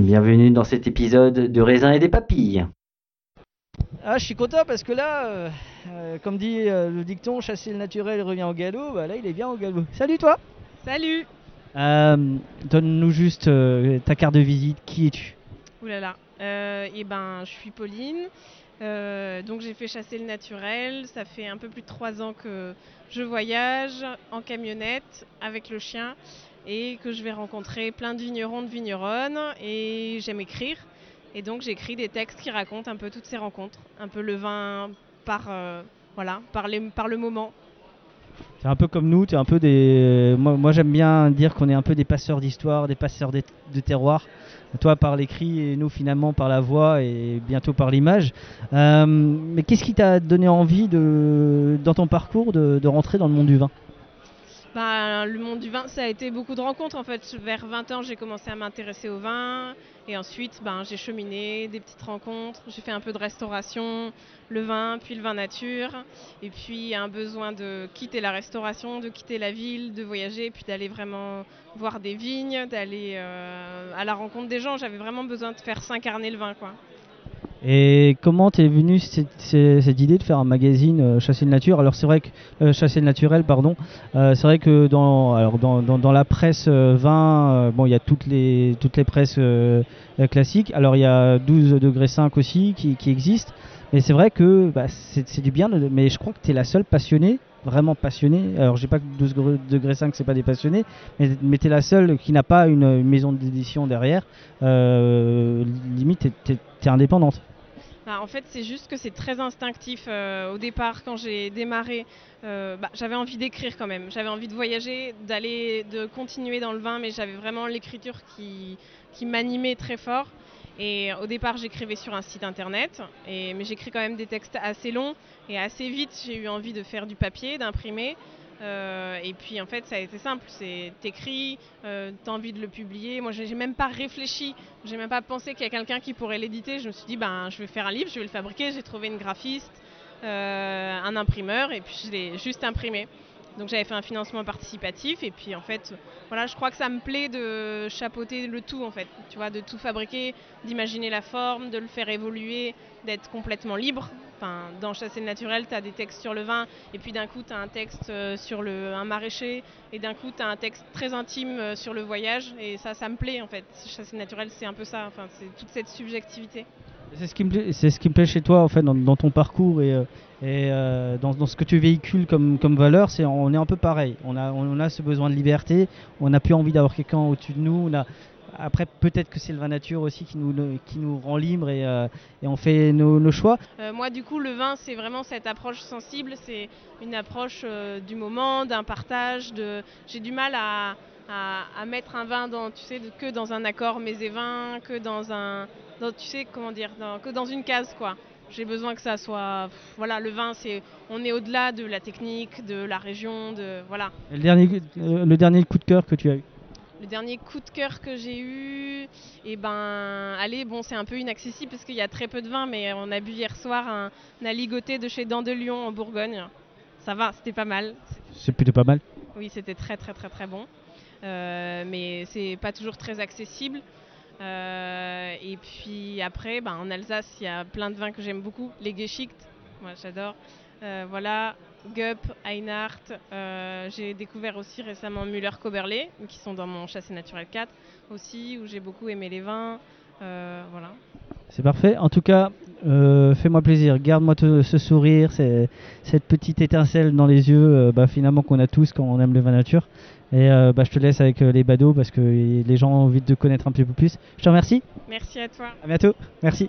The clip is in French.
Bienvenue dans cet épisode de raisin et des papilles. Ah, je suis content parce que là, euh, euh, comme dit euh, le dicton, chasser le naturel revient au galop. Bah là, il est bien au galop. Salut toi Salut Euh, Donne-nous juste euh, ta carte de visite. Qui es-tu? Ouh là là. Euh, et ben, je suis Pauline. Euh, donc j'ai fait chasser le naturel. Ça fait un peu plus de trois ans que je voyage en camionnette avec le chien et que je vais rencontrer plein de vignerons, de vigneronnes. Et j'aime écrire. Et donc j'écris des textes qui racontent un peu toutes ces rencontres, un peu le vin par euh, voilà, par, les- par le moment. T'es un peu comme nous, t'es un peu des. Moi, j'aime bien dire qu'on est un peu des passeurs d'histoire, des passeurs des- de terroir. Toi par l'écrit et nous finalement par la voix et bientôt par l'image. Euh, mais qu'est-ce qui t'a donné envie de, dans ton parcours de, de rentrer dans le monde du vin? Ben, le monde du vin, ça a été beaucoup de rencontres en fait. Vers 20 ans, j'ai commencé à m'intéresser au vin et ensuite, ben, j'ai cheminé, des petites rencontres. J'ai fait un peu de restauration, le vin, puis le vin nature. Et puis, un besoin de quitter la restauration, de quitter la ville, de voyager, puis d'aller vraiment voir des vignes, d'aller euh, à la rencontre des gens. J'avais vraiment besoin de faire s'incarner le vin, quoi. Et comment t'es venu cette, cette- idée de faire un magazine euh, Chasser le nature? Alors c'est vrai que euh, Chasser le naturel, pardon. Euh, c'est vrai que dans alors dans, dans, dans la presse euh, vin, euh, bon il y a toutes les toutes les presses euh, euh, classiques. Alors il y a 12 degrés 5 aussi qui, qui existent. Mais c'est vrai que bah, c'est du bien. Mais je crois que tu es la seule passionnée, vraiment passionnée. Alors j'ai pas que 12 degrés- degrés 5 c'est pas des passionnés, mais, mais tu es la seule qui n'a pas une, maison d'édition derrière. Euh, limite t'es t'es indépendante. Bah, en fait, c'est juste que c'est très instinctif. Euh, au départ, quand j'ai démarré, euh, bah, j'avais envie d'écrire quand même. J'avais envie de voyager, d'aller, de continuer dans le vin, mais j'avais vraiment l'écriture qui, qui m'animait très fort. Et au départ, j'écrivais sur un site internet, et, mais j'écris quand même des textes assez longs. Et assez vite, j'ai eu envie de faire du papier, d'imprimer. Euh, et puis en fait, ça a été simple. C'est t'écris, euh, t'as envie de le publier. Moi, j'ai même pas réfléchi. J'ai même pas pensé qu'il y a quelqu'un qui pourrait l'éditer. Je me suis dit, ben, je vais faire un livre, je vais le fabriquer. J'ai trouvé une graphiste, euh, un imprimeur, et puis je l'ai juste imprimé. Donc j'avais fait un financement participatif, et puis en fait, voilà, je crois que ça me plaît de chapeauter le tout en fait. Tu vois, de tout fabriquer, d'imaginer la forme, de le faire évoluer, d'être complètement libre. Enfin, dans Chasser le naturel, tu as des textes sur le vin, et puis d'un coup, tu as un texte euh, sur le, un maraîcher, et d'un coup, tu as un texte très intime euh, sur le voyage, et ça, ça me plaît en fait. Chasser le naturel, c'est un peu ça, enfin, c'est toute cette subjectivité. C'est ce qui me plaît, c'est ce qui me plaît chez toi en fait dans, ton parcours et, euh, euh, dans, dans ce que tu véhicules comme, comme valeur, c'est on est un peu pareil. On a, on a ce besoin de liberté, on n'a plus envie d'avoir quelqu'un au-dessus de nous. On a, après, peut-être que c'est le vin nature aussi qui nous, qui nous rend libre et, et on fait nos, nos choix. moi, du coup, le vin, c'est vraiment cette approche sensible. C'est une approche du moment, d'un partage. De... J'ai du mal à, à, mettre un vin dans, tu sais, que dans un accord mets et vins, que dans un, tu sais, comment dire, que dans une case, quoi. J'ai besoin que ça soit, voilà, le vin, c'est, on est au-delà de la technique, de la région, de, voilà. le dernier, euh, le dernier coup de cœur que tu as eu? Le dernier coup de cœur que j'ai eu, et eh ben, allez, bon, c'est un peu inaccessible parce qu'il y a très peu de vin, mais on a bu hier soir un, un aligoté de chez Dandelion en Bourgogne. Ça va, c'était pas mal. C'est plutôt pas mal. Oui, c'était très très très très bon. Euh, mais c'est pas toujours très accessible. Euh, et puis après, ben, en Alsace, il y a plein de vins que j'aime beaucoup. Les Geschicht, moi j'adore. Euh, voilà, Gup, Einhardt. j'ai découvert aussi récemment Müller-Coberlé, qui sont dans mon Chassé Naturel 4 aussi, où j'ai beaucoup aimé les vins. voilà. C'est parfait. En tout cas, fais-moi plaisir. Garde-moi ce sourire, cette petite étincelle dans les yeux, bah, finalement qu'on a tous quand on aime le vin nature. Et euh, bah, je te laisse avec euh, les badauds parce que les gens ont envie de te connaître un petit peu plus. Je te remercie. Merci à toi. À bientôt. Merci.